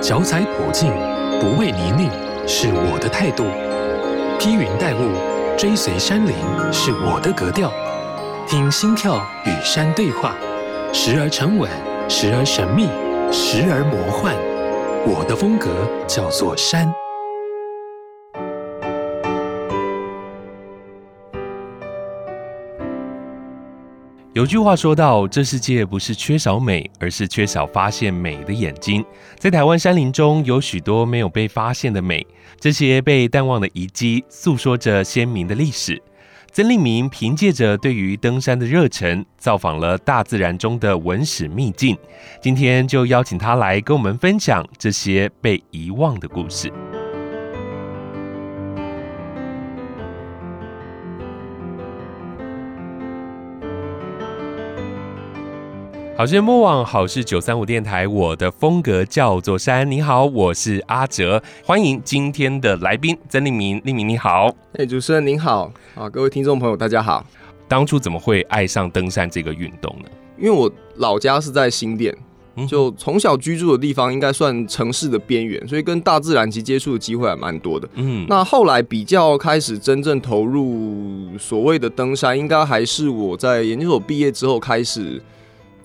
脚踩普径，不畏泥泞，是我的态度；披云戴雾，追随山林，是我的格调。听心跳与山对话，时而沉稳，时而神秘，时而魔幻。我的风格叫做山。有句话说到，这世界不是缺少美，而是缺少发现美的眼睛。在台湾山林中，有许多没有被发现的美，这些被淡忘的遗迹，诉说着鲜明的历史。曾令明凭借着对于登山的热忱，造访了大自然中的文史秘境。今天就邀请他来跟我们分享这些被遗忘的故事。好事莫忘，好事九三五电台，我的风格叫做山。你好，我是阿哲，欢迎今天的来宾曾令明。令明你好，哎，主持人您好，啊，各位听众朋友大家好。当初怎么会爱上登山这个运动呢？因为我老家是在新店，就从小居住的地方应该算城市的边缘，所以跟大自然其实接触的机会还蛮多的。嗯，那后来比较开始真正投入所谓的登山，应该还是我在研究所毕业之后开始。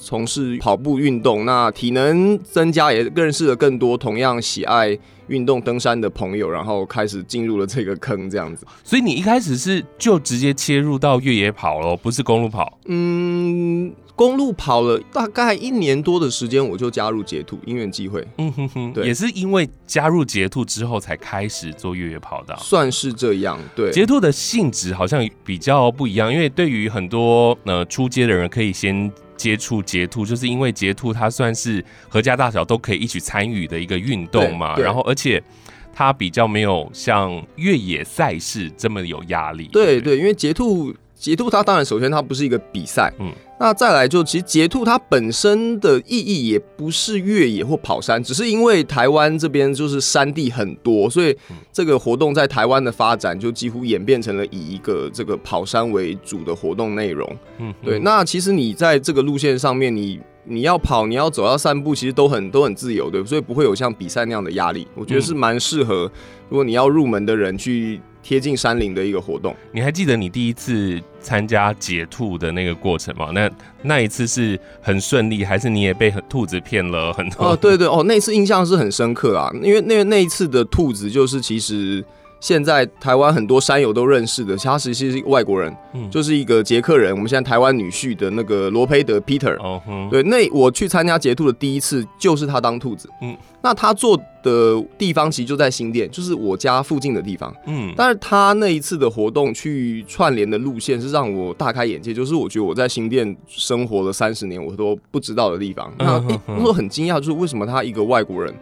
从事跑步运动，那体能增加，也认识了更多同样喜爱运动登山的朋友，然后开始进入了这个坑，这样子。所以你一开始是就直接切入到越野跑了，不是公路跑？嗯，公路跑了大概一年多的时间，我就加入捷兔，因缘际会。嗯哼哼，对，也是因为加入捷兔之后才开始做越野跑的，算是这样。对，捷兔的性质好像比较不一样，因为对于很多呃出街的人，可以先。接触捷兔，就是因为捷兔它算是合家大小都可以一起参与的一个运动嘛，然后而且它比较没有像越野赛事这么有压力。对对，对，因为捷兔。捷兔它当然首先它不是一个比赛，嗯，那再来就其实捷兔它本身的意义也不是越野或跑山，只是因为台湾这边就是山地很多，所以这个活动在台湾的发展就几乎演变成了以一个这个跑山为主的活动内容，嗯，对。那其实你在这个路线上面，你你要跑，你要走，要散步，其实都很都很自由，对，所以不会有像比赛那样的压力。我觉得是蛮适合如果你要入门的人去。贴近山林的一个活动，你还记得你第一次参加解兔的那个过程嘛？那那一次是很顺利，还是你也被兔子骗了很多？哦，对对哦，那次印象是很深刻啊，因为那那一次的兔子就是其实。现在台湾很多山友都认识的，他实际是一个外国人，嗯，就是一个捷克人。我们现在台湾女婿的那个罗培德 Peter，哦，对，那我去参加捷兔的第一次就是他当兔子，嗯，那他做的地方其实就在新店，就是我家附近的地方，嗯，但是他那一次的活动去串联的路线是让我大开眼界，就是我觉得我在新店生活了三十年我都不知道的地方，那我很惊讶，就是为什么他一个外国人，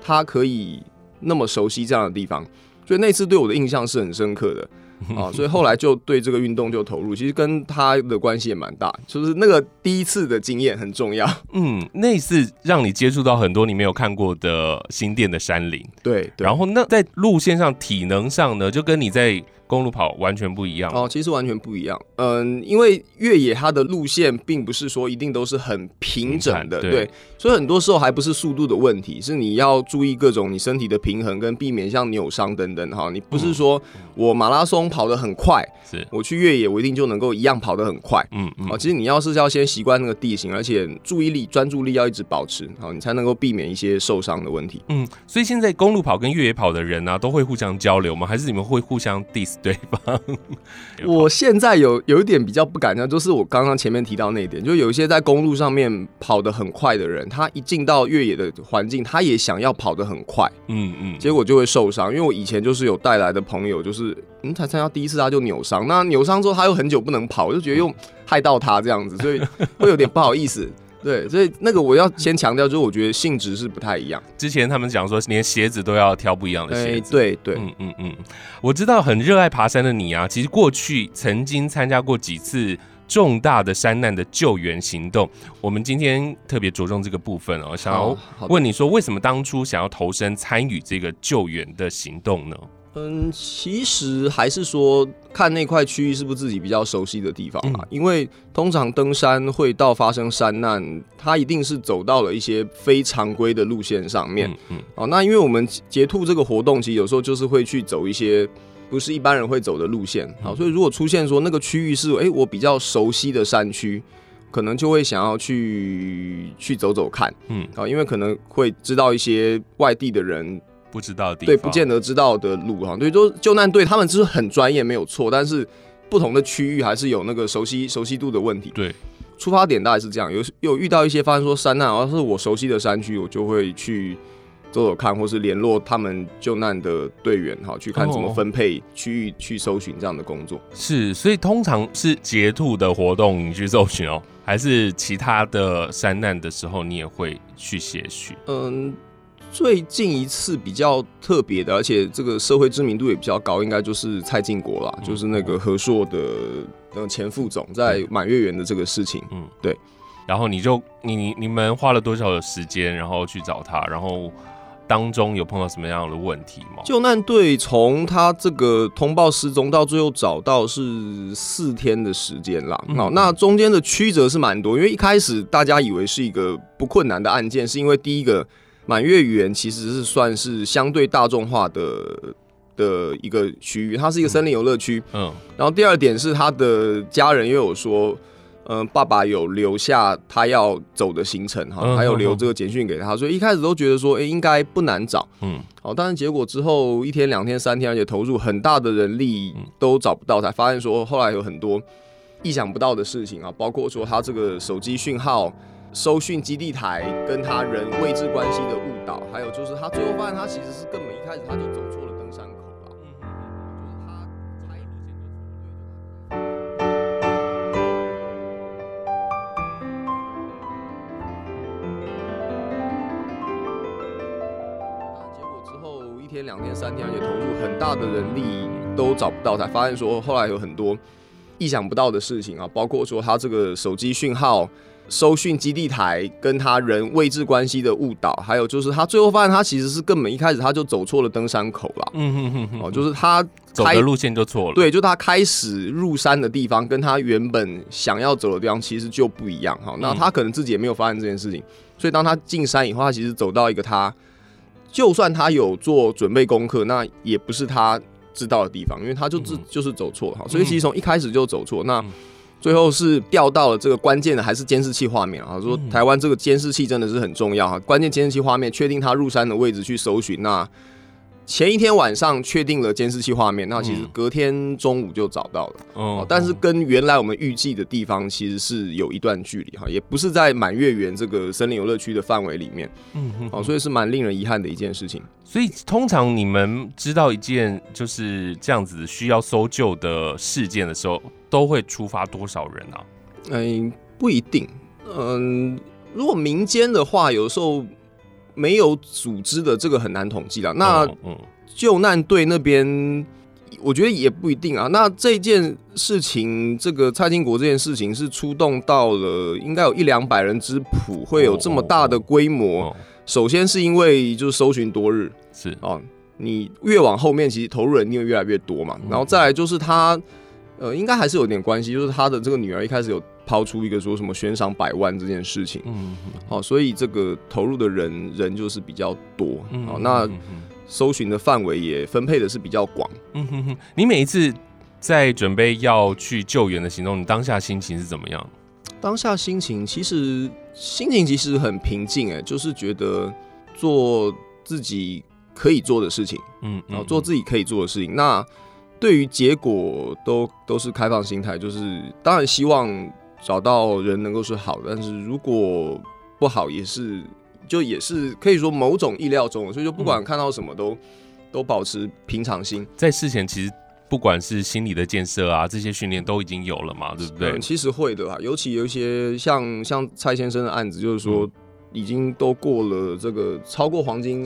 他可以那么熟悉这样的地方。所以那次对我的印象是很深刻的 啊，所以后来就对这个运动就投入，其实跟他的关系也蛮大，就是那个第一次的经验很重要。嗯，那次让你接触到很多你没有看过的新店的山林，对。然后那在路线上、体能上呢，就跟你在。公路跑完全不一样哦，其实完全不一样。嗯，因为越野它的路线并不是说一定都是很平整的，对，对，所以很多时候还不是速度的问题，是你要注意各种你身体的平衡跟避免像扭伤等等哈。你不是说我马拉松跑得很快，是我去越野我一定就能够一样跑得很快，嗯嗯。其实你要是要先习惯那个地形，而且注意力专注力要一直保持，好，你才能够避免一些受伤的问题。嗯，所以现在公路跑跟越野跑的人呢、啊，都会互相交流吗？还是你们会互相 diss？对方？我现在有有一点比较不敢讲，就是我刚刚前面提到那一点，就有一些在公路上面跑得很快的人，他一进到越野的环境，他也想要跑得很快，嗯嗯，结果就会受伤。因为我以前就是有带来的朋友，就是嗯，才参加第一次他就扭伤，那扭伤之后他又很久不能跑，我就觉得又害到他这样子，所以会有点不好意思。对，所以那个我要先强调，就是我觉得性质是不太一样。之前他们讲说，连鞋子都要挑不一样的鞋子。对对，嗯嗯嗯。我知道很热爱爬山的你啊，其实过去曾经参加过几次重大的山难的救援行动。我们今天特别着重这个部分哦，想要问你说，为什么当初想要投身参与这个救援的行动呢？嗯，其实还是说看那块区域是不是自己比较熟悉的地方啊。嗯、因为通常登山会到发生山难，它一定是走到了一些非常规的路线上面。嗯，哦、嗯，那因为我们截兔这个活动，其实有时候就是会去走一些不是一般人会走的路线。好，所以如果出现说那个区域是哎、欸、我比较熟悉的山区，可能就会想要去去走走看。嗯，啊，因为可能会知道一些外地的人。不知道的地方，对，不见得知道的路哈，对，就救难队他们就是很专业，没有错，但是不同的区域还是有那个熟悉熟悉度的问题。对，出发点大概是这样，有有遇到一些发生说山难，而是我熟悉的山区，我就会去走走看，或是联络他们救难的队员哈，去看怎么分配区域去搜寻这样的工作。是，所以通常是截兔的活动你去搜寻哦，还是其他的山难的时候你也会去协寻？嗯。最近一次比较特别的，而且这个社会知名度也比较高，应该就是蔡进国啦，嗯、就是那个和硕的那个前副总在满月圆的这个事情。嗯，对。然后你就你你们花了多少的时间，然后去找他，然后当中有碰到什么样的问题吗？救难队从他这个通报失踪到最后找到是四天的时间啦。好、嗯，那中间的曲折是蛮多，因为一开始大家以为是一个不困难的案件，是因为第一个。满月园其实是算是相对大众化的的一个区域，它是一个森林游乐区。嗯，然后第二点是他的家人又有说，嗯，爸爸有留下他要走的行程哈，还有留这个简讯给他，所以一开始都觉得说，哎，应该不难找。嗯，好，但是结果之后一天、两天、三天，而且投入很大的人力都找不到，才发现说后来有很多意想不到的事情啊，包括说他这个手机讯号。搜讯基地台跟他人位置关系的误导，还有就是他最后发现他其实是根本一开始他就走错了登山口了。但结果之后一天、两天、三天，而且投入很大的人力都找不到，才发现说后来有很多意想不到的事情啊，包括说他这个手机讯号。收讯基地台跟他人位置关系的误导，还有就是他最后发现他其实是根本一开始他就走错了登山口了。嗯哼哼哼，哦，就是他走的路线就错了。对，就他开始入山的地方跟他原本想要走的地方其实就不一样哈。那他可能自己也没有发现这件事情，所以当他进山以后，他其实走到一个他就算他有做准备功课，那也不是他知道的地方，因为他就自就是走错了哈。所以其实从一开始就走错那。最后是调到了这个关键的，还是监视器画面啊？说台湾这个监视器真的是很重要哈，关键监视器画面确定他入山的位置去搜寻那。前一天晚上确定了监视器画面，那其实隔天中午就找到了。哦，但是跟原来我们预计的地方其实是有一段距离哈，也不是在满月园这个森林游乐区的范围里面。嗯哼。哦，所以是蛮令人遗憾的一件事情。所以通常你们知道一件就是这样子需要搜救的事件的时候，都会触发多少人啊？嗯，不一定。嗯，如果民间的话，有时候。没有组织的这个很难统计了。那救难队那边，我觉得也不一定啊。那这件事情，这个蔡经国这件事情是出动到了应该有一两百人之谱，会有这么大的规模。首先是因为就是搜寻多日是啊，你越往后面其实投入人力会越来越多嘛。然后再来就是他，呃，应该还是有点关系，就是他的这个女儿一开始有。抛出一个说什么悬赏百万这件事情，嗯，好，所以这个投入的人人就是比较多，好，那搜寻的范围也分配的是比较广，嗯哼哼。你每一次在准备要去救援的行动，你当下心情是怎么样？当下心情其实心情其实很平静，哎，就是觉得做自己可以做的事情，嗯，然后做自己可以做的事情。那对于结果都都是开放心态，就是当然希望。找到人能够是好的，但是如果不好，也是就也是可以说某种意料中，所以就不管看到什么都、嗯、都保持平常心。在事前，其实不管是心理的建设啊，这些训练都已经有了嘛，对不对？嗯、其实会的吧，尤其有一些像像蔡先生的案子，就是说已经都过了这个超过黄金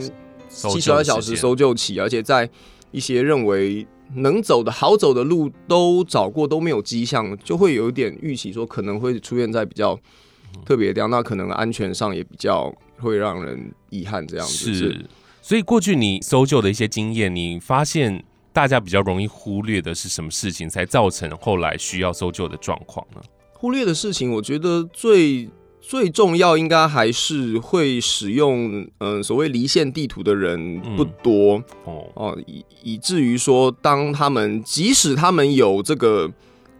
七十二小时搜救期，而且在一些认为。能走的好走的路都找过都没有迹象，就会有一点预期说可能会出现在比较特别的地方，那可能安全上也比较会让人遗憾这样子。是，所以过去你搜救的一些经验，你发现大家比较容易忽略的是什么事情，才造成后来需要搜救的状况呢？忽略的事情，我觉得最最重要应该还是会使用嗯、呃、所谓离线地图的人不多、嗯、哦哦，以以至于说，当他们即使他们有这个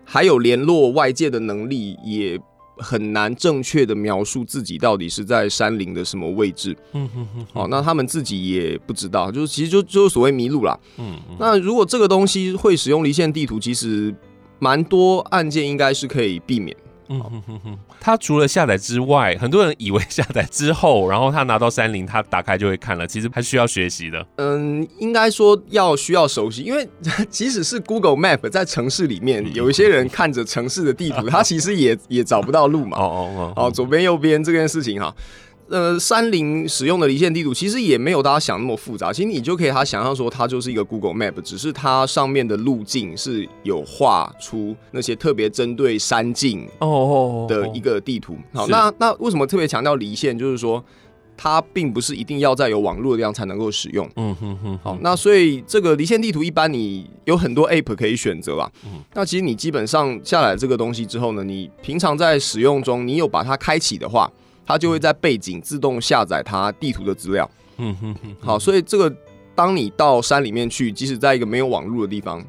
还有联络外界的能力，也很难正确的描述自己到底是在山林的什么位置。嗯哼哼。哦，那他们自己也不知道，就是其实就就是所谓迷路啦。嗯。那如果这个东西会使用离线地图，其实蛮多案件应该是可以避免。嗯哼哼哼，他除了下载之外，很多人以为下载之后，然后他拿到山林，他打开就会看了，其实还需要学习的。嗯，应该说要需要熟悉，因为 即使是 Google Map 在城市里面，有一些人看着城市的地图，他其实也也找不到路嘛。哦哦哦，哦，左边右边这件事情哈。呃，山林使用的离线地图其实也没有大家想那么复杂，其实你就可以他想象说，它就是一个 Google Map，只是它上面的路径是有画出那些特别针对山径哦的一个地图。好，那那为什么特别强调离线？就是说它并不是一定要在有网络的地方才能够使用。嗯哼哼。好，那所以这个离线地图一般你有很多 App 可以选择吧。嗯。那其实你基本上下载这个东西之后呢，你平常在使用中，你有把它开启的话。它就会在背景自动下载它地图的资料。嗯哼哼。好，所以这个当你到山里面去，即使在一个没有网络的地方，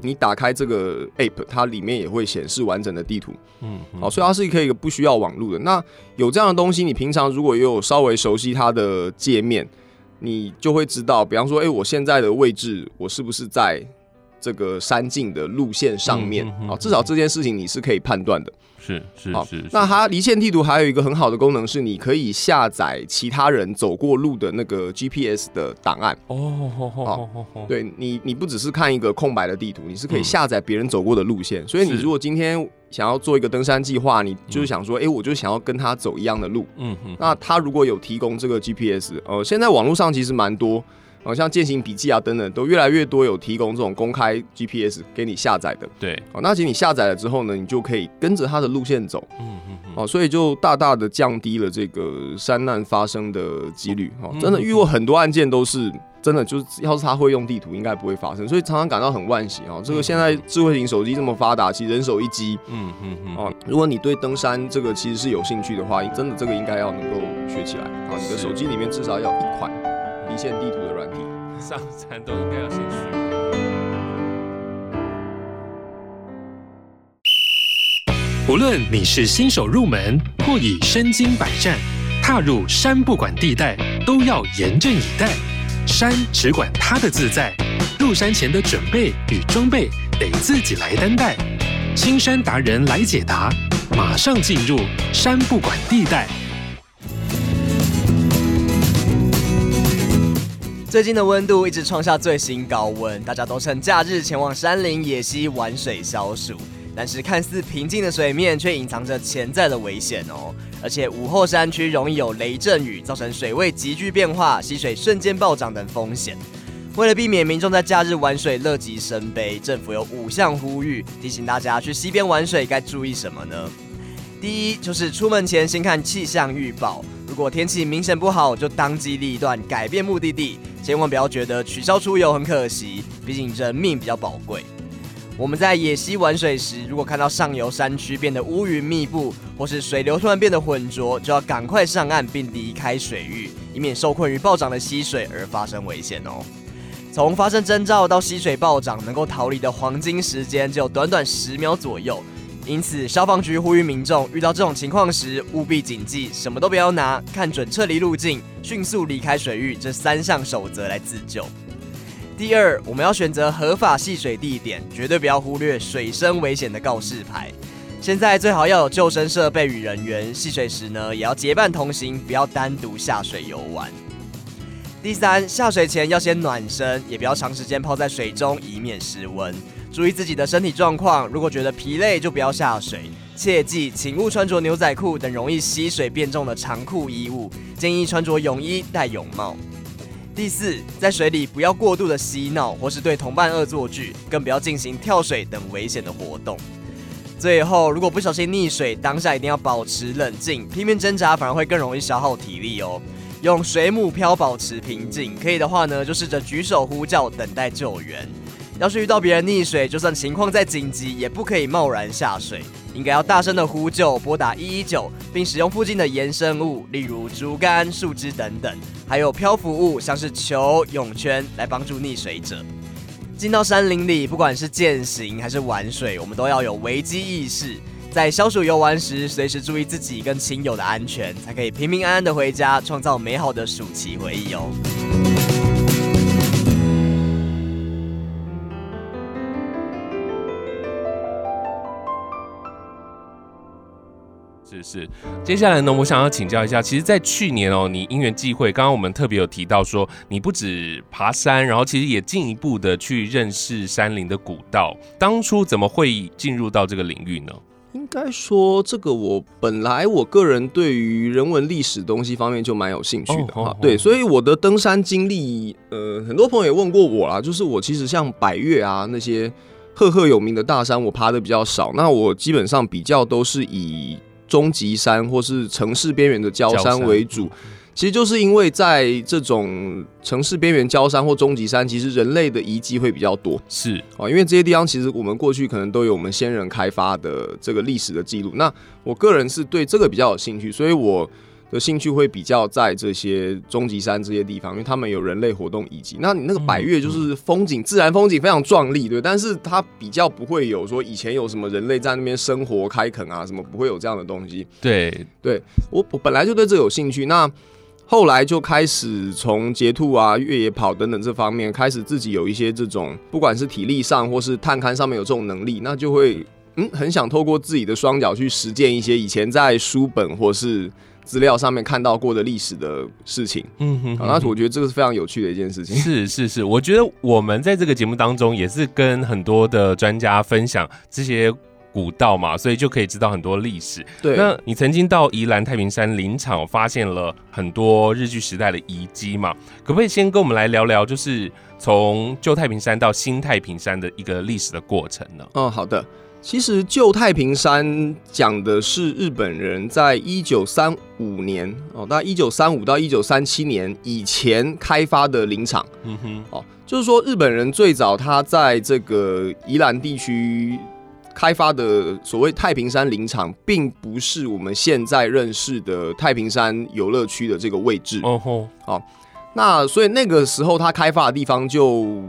你打开这个 app，它里面也会显示完整的地图。嗯。好，所以它是可以一个不需要网络的。那有这样的东西，你平常如果有稍微熟悉它的界面，你就会知道，比方说，哎、欸，我现在的位置，我是不是在这个山径的路线上面？好，至少这件事情你是可以判断的。是是是，那它离线地图还有一个很好的功能是，你可以下载其他人走过路的那个 GPS 的档案。哦，好，对你，你不只是看一个空白的地图，你是可以下载别人走过的路线。所以你如果今天想要做一个登山计划，你就是想说，哎，我就想要跟他走一样的路。嗯嗯。那他如果有提供这个 GPS，呃，现在网络上其实蛮多。好像践行笔记啊等等，都越来越多有提供这种公开 GPS 给你下载的。对，好，那其实你下载了之后呢，你就可以跟着它的路线走。嗯嗯嗯。哦，所以就大大的降低了这个山难发生的几率。哦，真的遇过很多案件都是真的，就是要是他会用地图，应该不会发生。所以常常感到很惋惜啊。这个现在智慧型手机这么发达，其实人手一机。嗯嗯嗯。哦，如果你对登山这个其实是有兴趣的话，真的这个应该要能够学起来。啊，你的手机里面至少要一款离线地图的软体，上山都应该要先学。无论你是新手入门，或已身经百战，踏入山不管地带，都要严阵以待。山只管它的自在，入山前的准备与装备得自己来担待。青山达人来解答，马上进入山不管地带。最近的温度一直创下最新高温，大家都趁假日前往山林野溪玩水消暑。但是看似平静的水面，却隐藏着潜在的危险哦。而且午后山区容易有雷阵雨，造成水位急剧变化，溪水瞬间暴涨等风险。为了避免民众在假日玩水乐极生悲，政府有五项呼吁，提醒大家去溪边玩水该注意什么呢？第一，就是出门前先看气象预报，如果天气明显不好，就当机立断改变目的地。千万不要觉得取消出游很可惜，毕竟人命比较宝贵。我们在野溪玩水时，如果看到上游山区变得乌云密布，或是水流突然变得浑浊，就要赶快上岸并离开水域，以免受困于暴涨的溪水而发生危险哦。从发生征兆到溪水暴涨，能够逃离的黄金时间只有短短十秒左右。因此，消防局呼吁民众遇到这种情况时，务必谨记什么都不要拿，看准撤离路径，迅速离开水域这三项守则来自救。第二，我们要选择合法戏水地点，绝对不要忽略水深危险的告示牌。现在最好要有救生设备与人员，戏水时呢也要结伴同行，不要单独下水游玩。第三，下水前要先暖身，也不要长时间泡在水中，以免失温。注意自己的身体状况，如果觉得疲累，就不要下水。切记，请勿穿着牛仔裤等容易吸水变重的长裤衣物，建议穿着泳衣、戴泳帽。第四，在水里不要过度的嬉闹，或是对同伴恶作剧，更不要进行跳水等危险的活动。最后，如果不小心溺水，当下一定要保持冷静，拼命挣扎反而会更容易消耗体力哦。用水母漂保持平静，可以的话呢，就试着举手呼叫，等待救援。要是遇到别人溺水，就算情况再紧急，也不可以贸然下水，应该要大声的呼救，拨打一一九，并使用附近的延伸物，例如竹竿、树枝等等，还有漂浮物，像是球、泳圈，来帮助溺水者。进到山林里，不管是健行还是玩水，我们都要有危机意识，在消暑游玩时，随时注意自己跟亲友的安全，才可以平平安安的回家，创造美好的暑期回忆哦。是是，接下来呢，我想要请教一下，其实，在去年哦，你因缘际会，刚刚我们特别有提到说，你不止爬山，然后其实也进一步的去认识山林的古道。当初怎么会进入到这个领域呢？应该说，这个我本来我个人对于人文历史东西方面就蛮有兴趣的哈。Oh, oh, oh. 对，所以我的登山经历，呃，很多朋友也问过我啦，就是我其实像百越啊那些赫赫有名的大山，我爬的比较少。那我基本上比较都是以中极山或是城市边缘的郊山为主，其实就是因为在这种城市边缘郊山或终极山，其实人类的遗迹会比较多。是啊，因为这些地方其实我们过去可能都有我们先人开发的这个历史的记录。那我个人是对这个比较有兴趣，所以我。的兴趣会比较在这些终极山这些地方，因为他们有人类活动遗迹。那你那个百越就是风景，自然风景非常壮丽，对，但是它比较不会有说以前有什么人类在那边生活开垦啊，什么不会有这样的东西。对，对我我本来就对这有兴趣，那后来就开始从截兔啊、越野跑等等这方面开始自己有一些这种，不管是体力上或是探勘上面有这种能力，那就会嗯很想透过自己的双脚去实践一些以前在书本或是。资料上面看到过的历史的事情，嗯哼，好，那我觉得这个是非常有趣的一件事情。是是是，我觉得我们在这个节目当中也是跟很多的专家分享这些古道嘛，所以就可以知道很多历史。对，那你曾经到宜兰太平山林场发现了很多日据时代的遗迹嘛？可不可以先跟我们来聊聊，就是从旧太平山到新太平山的一个历史的过程呢？哦，好的。其实旧太平山讲的是日本人在一九三五年哦，大概一九三五到一九三七年以前开发的林场。嗯哼，哦，就是说日本人最早他在这个宜兰地区开发的所谓太平山林场，并不是我们现在认识的太平山游乐区的这个位置。哦吼，好，那所以那个时候他开发的地方就。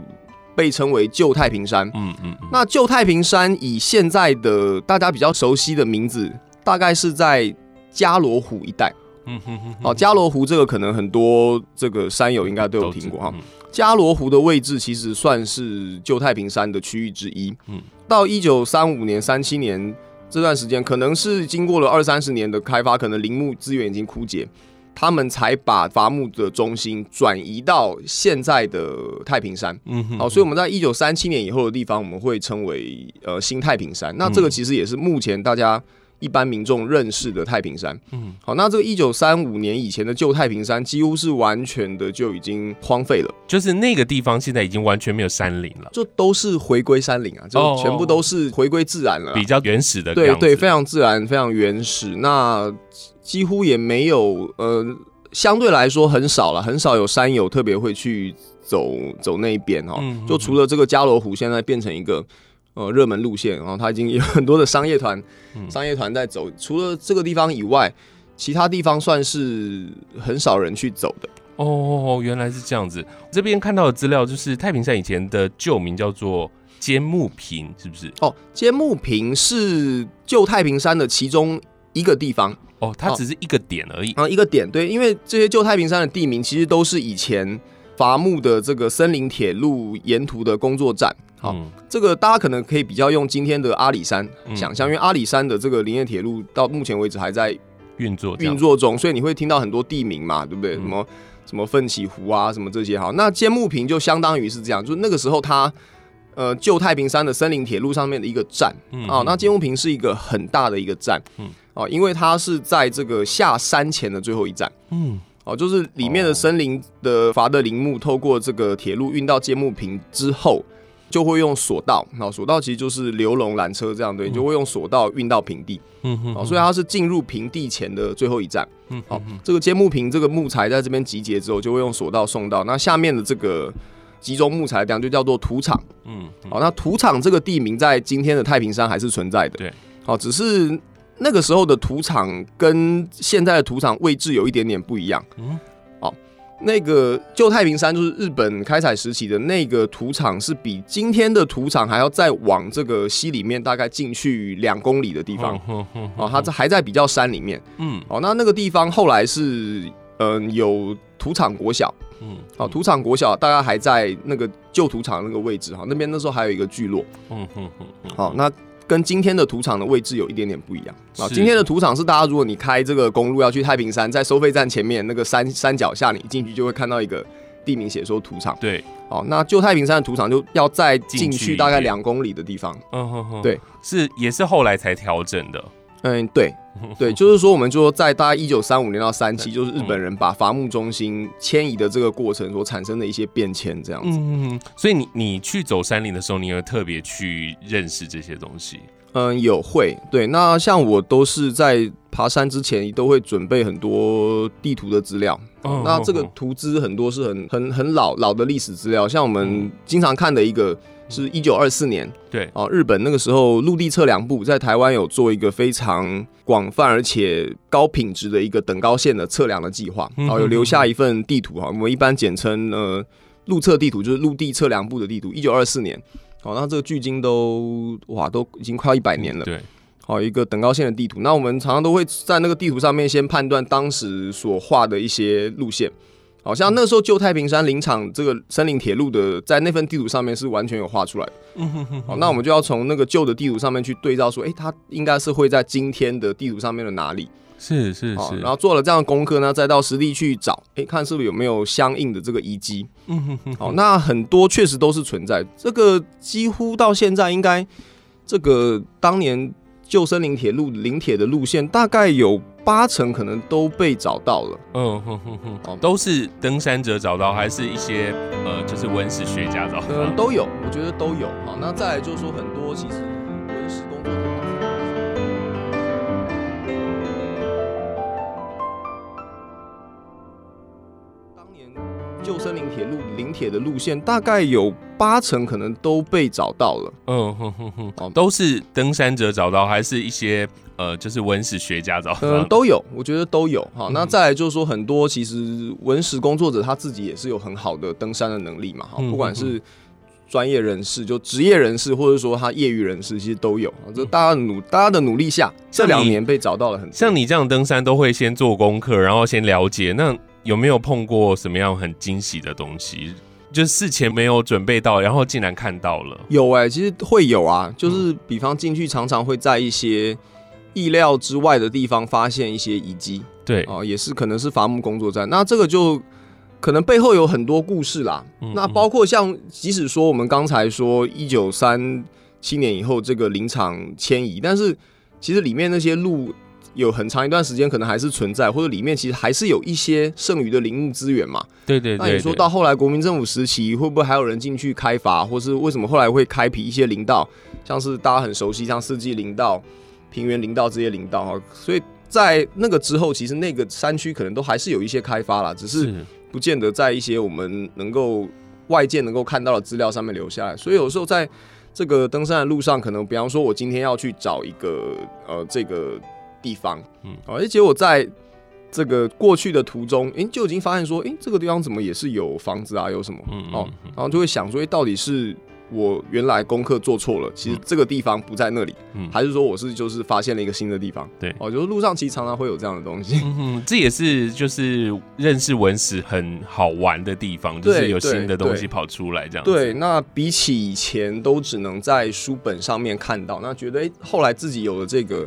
被称为旧太平山，嗯嗯，那旧太平山以现在的大家比较熟悉的名字，大概是在加罗湖一带，嗯哼哼。好，加罗湖这个可能很多这个山友应该都有听过哈。加罗湖的位置其实算是旧太平山的区域之一。嗯，到一九三五年、三七年这段时间，可能是经过了二三十年的开发，可能林木资源已经枯竭。他们才把伐木的中心转移到现在的太平山，嗯哼，好，所以我们在一九三七年以后的地方，我们会称为呃新太平山。那这个其实也是目前大家一般民众认识的太平山，嗯，好，那这个一九三五年以前的旧太平山，几乎是完全的就已经荒废了，就是那个地方现在已经完全没有山林了，就都是回归山林啊，就全部都是回归自然了，比较原始的，对对，非常自然，非常原始。那几乎也没有，呃，相对来说很少了，很少有山友特别会去走走那一边哈。就除了这个加罗湖，现在变成一个呃热门路线，然后它已经有很多的商业团，商业团在走。除了这个地方以外，其他地方算是很少人去走的。哦，原来是这样子。这边看到的资料就是太平山以前的旧名叫做尖木坪，是不是？哦，尖木坪是旧太平山的其中一个地方。哦，它只是一个点而已啊，一个点对，因为这些旧太平山的地名其实都是以前伐木的这个森林铁路沿途的工作站。好，嗯、这个大家可能可以比较用今天的阿里山想象，嗯、因为阿里山的这个林业铁路到目前为止还在运作运作中，所以你会听到很多地名嘛，对不对？嗯、什么什么奋起湖啊，什么这些。好，那尖木坪就相当于是这样，就是那个时候它呃旧太平山的森林铁路上面的一个站。嗯，啊，那尖木坪是一个很大的一个站。嗯。哦，因为它是在这个下山前的最后一站，嗯，哦，就是里面的森林的伐的林木，透过这个铁路运到揭木坪之后，就会用索道，然后索道其实就是流龙缆车这样，对，就会用索道运到平地，嗯哼，哦，所以它是进入平地前的最后一站，嗯，好，这个揭木坪这个木材在这边集结之后，就会用索道送到。那下面的这个集中木材的地方，就叫做土场。嗯，好，那土场这个地名在今天的太平山还是存在的。对，好，只是那个时候的土场跟现在的土场位置有一点点不一样。嗯。那个旧太平山就是日本开采时期的那个土场，是比今天的土场还要再往这个溪里面大概进去两公里的地方。哦，它这还在比较山里面。嗯，哦，那那个地方后来是嗯、呃、有土场国小。嗯，好，土场国小大概还在那个旧土场那个位置哈，那边那时候还有一个聚落。嗯哼哼，好，那。跟今天的土场的位置有一点点不一样啊！今天的土场是大家，如果你开这个公路要去太平山，在收费站前面那个山山脚下，你进去就会看到一个地名写说土场。对，哦，那旧太平山的土场就要再进去大概两公里的地方。嗯哼哼，对，是也是后来才调整的。嗯，对，对，就是说，我们就说在大概一九三五年到三七，就是日本人把伐木中心迁移的这个过程所产生的一些变迁，这样子。嗯，所以你你去走山林的时候，你有特别去认识这些东西？嗯，有会。对，那像我都是在爬山之前都会准备很多地图的资料。哦，那这个图资很多是很很很老老的历史资料，像我们经常看的一个。是一九二四年，对哦，日本那个时候陆地测量部在台湾有做一个非常广泛而且高品质的一个等高线的测量的计划，然后有留下一份地图哈，我们一般简称呃陆测地图，就是陆地测量部的地图。一九二四年，哦，那这个距今都哇都已经快要一百年了，对，好一个等高线的地图。那我们常常都会在那个地图上面先判断当时所画的一些路线。好像那时候旧太平山林场这个森林铁路的，在那份地图上面是完全有画出来的。好，那我们就要从那个旧的地图上面去对照，说，哎，它应该是会在今天的地图上面的哪里？是是是。然后做了这样的功课呢，再到实地去找，哎，看是不是有没有相应的这个遗迹。好，那很多确实都是存在。这个几乎到现在，应该这个当年旧森林铁路林铁的路线，大概有。八成可能都被找到了，嗯哼哼哼，都是登山者找到，还是一些呃，就是文史学家找到？嗯，都有，我觉得都有。好，那再来就是说，很多其实文史工作者，旧森林铁路林铁的路线，大概有八成可能都被找到了。嗯哼哼哼，都是登山者找到，还是一些？呃，就是文史学家找，嗯，都有，我觉得都有。好，那再来就是说，很多其实文史工作者他自己也是有很好的登山的能力嘛。好，不管是专业人士，就职业人士，或者说他业余人士，其实都有。这大家努大家的努力下，这两年被找到了很多。像你这样登山都会先做功课，然后先了解。那有没有碰过什么样很惊喜的东西？就事前没有准备到，然后竟然看到了？有哎、欸，其实会有啊。就是比方进去，常常会在一些。意料之外的地方发现一些遗迹，对啊，也是可能是伐木工作站。那这个就可能背后有很多故事啦。嗯嗯，那包括像，即使说我们刚才说一九三七年以后这个林场迁移，但是其实里面那些路有很长一段时间可能还是存在，或者里面其实还是有一些剩余的林木资源嘛。对对，对对。那你说到后来国民政府时期，会不会还有人进去开发，或是为什么后来会开辟一些林道，像是大家很熟悉像四季林道。平原林道这些林道哈，所以在那个之后，其实那个山区可能都还是有一些开发啦，只是不见得在一些我们能够外界能够看到的资料上面留下来。所以有时候在这个登山的路上，可能比方说我今天要去找一个呃这个地方，嗯，而且我在这个过去的途中，哎、欸，就已经发现说，哎、欸，这个地方怎么也是有房子啊，有什么，嗯，哦，然后就会想说，哎、欸，到底是。我原来功课做错了，其实这个地方不在那里，嗯，还是说我是就是发现了一个新的地方？对，哦，就是路上其实常常会有这样的东西，嗯，这也是就是认识文史很好玩的地方，就是有新的东西跑出来这样。对，那比起以前都只能在书本上面看到，那觉得哎，后来自己有了这个。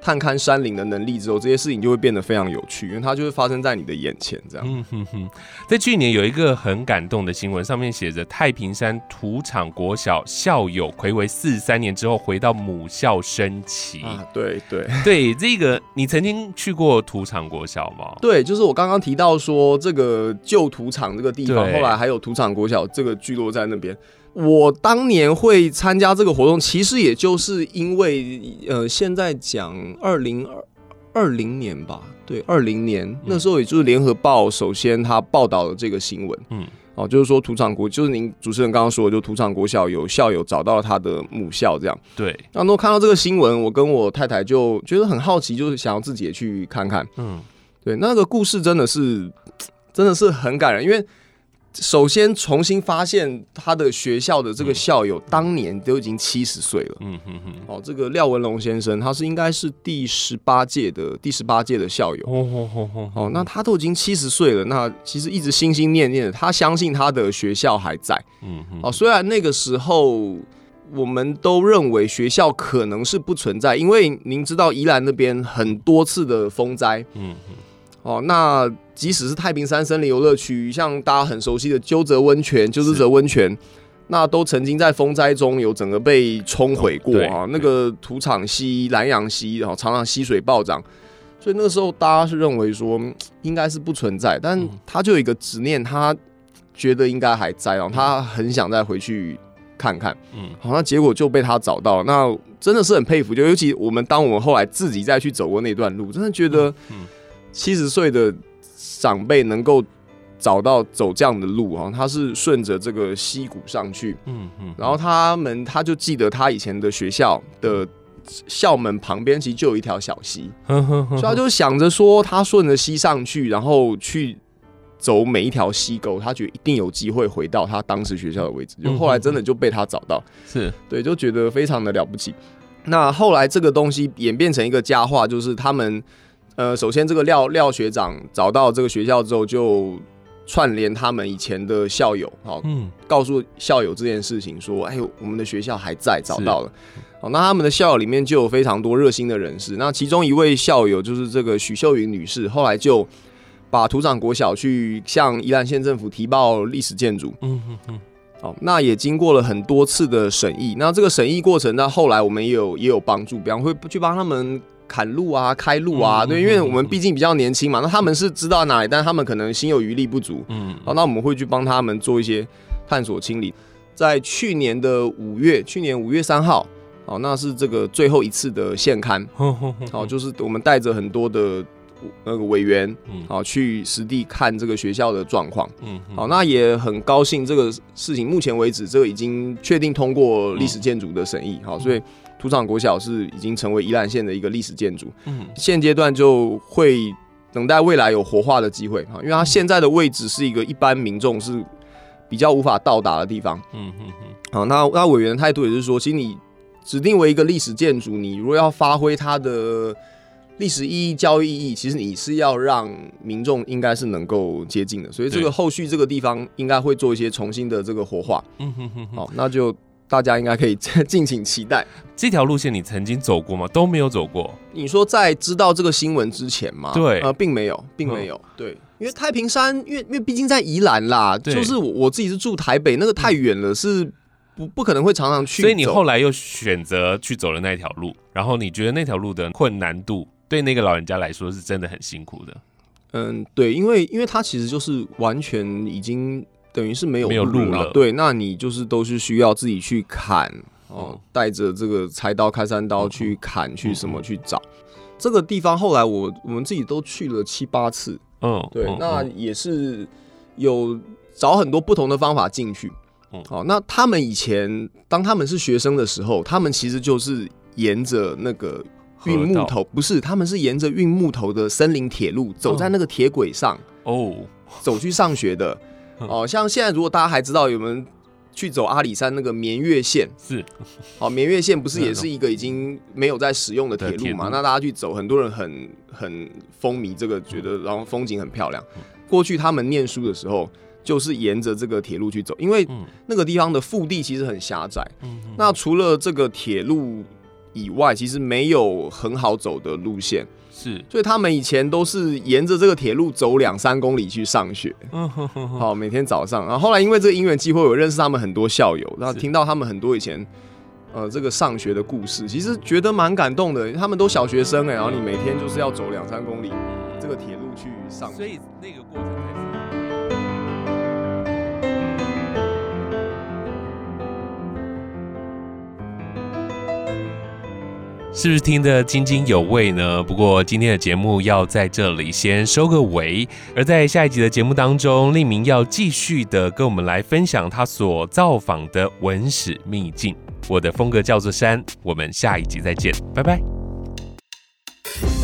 探勘山林的能力之后，这些事情就会变得非常有趣，因为它就会发生在你的眼前，这样。嗯哼哼，在去年有一个很感动的新闻，上面写着太平山土场国小校友睽违四十三年之后回到母校升旗啊！对对对，这个你曾经去过土场国小吗？对，就是我刚刚提到说这个旧土场这个地方，后来还有土场国小这个聚落在那边。我当年会参加这个活动，其实也就是因为，呃，现在讲二零二二零年吧，对，二零年、嗯、那时候也就是联合报首先他报道了这个新闻，嗯，哦，就是说土场国就是您主持人刚刚说的，就土场国小有校友找到了他的母校，这样，对。然后看到这个新闻，我跟我太太就觉得很好奇，就是想要自己也去看看，嗯，对，那个故事真的是真的是很感人，因为。首先，重新发现他的学校的这个校友，当年都已经七十岁了。嗯哼哼。哦，这个廖文龙先生，他是应该是第十八届的第十八届的校友。哦哦哦哦。那他都已经七十岁了，那其实一直心心念念的，他相信他的学校还在。嗯哼。哦，虽然那个时候我们都认为学校可能是不存在，因为您知道宜兰那边很多次的风灾。嗯哼。哦，那。即使是太平山森林游乐区，像大家很熟悉的鸠泽温泉、鸠之泽温泉，那都曾经在风灾中有整个被冲毁过啊。那个土场溪、兰阳溪，然后常常溪水暴涨，所以那个时候大家是认为说应该是不存在，但他就有一个执念，他觉得应该还在，然后他很想再回去看看。嗯，好，那结果就被他找到了，那真的是很佩服。就尤其我们当我们后来自己再去走过那段路，真的觉得七十岁的。长辈能够找到走这样的路哈，他是顺着这个溪谷上去，嗯嗯，然后他们他就记得他以前的学校的校门旁边其实就有一条小溪，所以他就想着说他顺着溪上去，然后去走每一条溪沟，他觉得一定有机会回到他当时学校的位置。就后来真的就被他找到，是对，就觉得非常的了不起。那后来这个东西演变成一个佳话，就是他们。呃，首先这个廖廖学长找到这个学校之后，就串联他们以前的校友，好，嗯，告诉校友这件事情，说，哎呦，我们的学校还在，找到了，好，那他们的校友里面就有非常多热心的人士，那其中一位校友就是这个许秀云女士，后来就把土掌国小去向宜兰县政府提报历史建筑，嗯嗯嗯，好，那也经过了很多次的审议，那这个审议过程，那后来我们也有也有帮助，比方会去帮他们。砍路啊，开路啊，对，因为我们毕竟比较年轻嘛，那他们是知道哪里，但他们可能心有余力不足，嗯，好，那我们会去帮他们做一些探索清理。在去年的五月，去年五月三号，好，那是这个最后一次的现刊，好，就是我们带着很多的那个委员，嗯。好，去实地看这个学校的状况，嗯，好，那也很高兴，这个事情目前为止，这个已经确定通过历史建筑的审议，好，所以。土场国小是已经成为宜兰县的一个历史建筑，嗯，现阶段就会等待未来有活化的机会哈，因为它现在的位置是一个一般民众是比较无法到达的地方，嗯嗯嗯，好，那那委员的态度也是说，其实你指定为一个历史建筑，你如果要发挥它的历史意义、教育意义，其实你是要让民众应该是能够接近的，所以这个后续这个地方应该会做一些重新的这个活化，嗯哼哼，好，那就。大家应该可以 敬请期待。这条路线你曾经走过吗？都没有走过。你说在知道这个新闻之前吗？对，呃，并没有，并没有。嗯、对，因为太平山，因为因为毕竟在宜兰啦，就是我我自己是住台北，那个太远了，是不不可能会常常去。所以你后来又选择去走了那条路，然后你觉得那条路的困难度对那个老人家来说是真的很辛苦的。嗯，对，因为因为他其实就是完全已经。等于是没有没有路了，对，那你就是都是需要自己去砍哦，带着这个柴刀、开山刀去砍，去什么去找这个地方。后来我我们自己都去了七八次，嗯，对，那也是有找很多不同的方法进去。好，那他们以前当他们是学生的时候，他们其实就是沿着那个运木头，不是，他们是沿着运木头的森林铁路，走在那个铁轨上哦，走去上学的。哦，像现在如果大家还知道有没有去走阿里山那个绵月线是，哦，绵月线不是也是一个已经没有在使用的铁路嘛？那大家去走，很多人很很风靡这个，觉得然后风景很漂亮。过去他们念书的时候，就是沿着这个铁路去走，因为那个地方的腹地其实很狭窄。那除了这个铁路以外，其实没有很好走的路线。是，所以他们以前都是沿着这个铁路走两三公里去上学。嗯哼哼，好，每天早上，然后后来因为这个因缘机会，我认识他们很多校友，然后听到他们很多以前呃这个上学的故事，其实觉得蛮感动的。他们都小学生哎，然后你每天就是要走两三公里这个铁路去上学，所以那个过程。是是不是听得津津有味呢？不过今天的节目要在这里先收个尾，而在下一集的节目当中，立明要继续的跟我们来分享他所造访的文史秘境。我的风格叫做山，我们下一集再见，拜拜。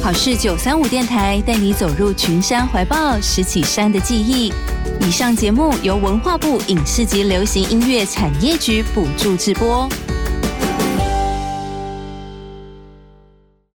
好事九三五电台带你走入群山怀抱，拾起山的记忆。以上节目由文化部影视及流行音乐产业局补助制播。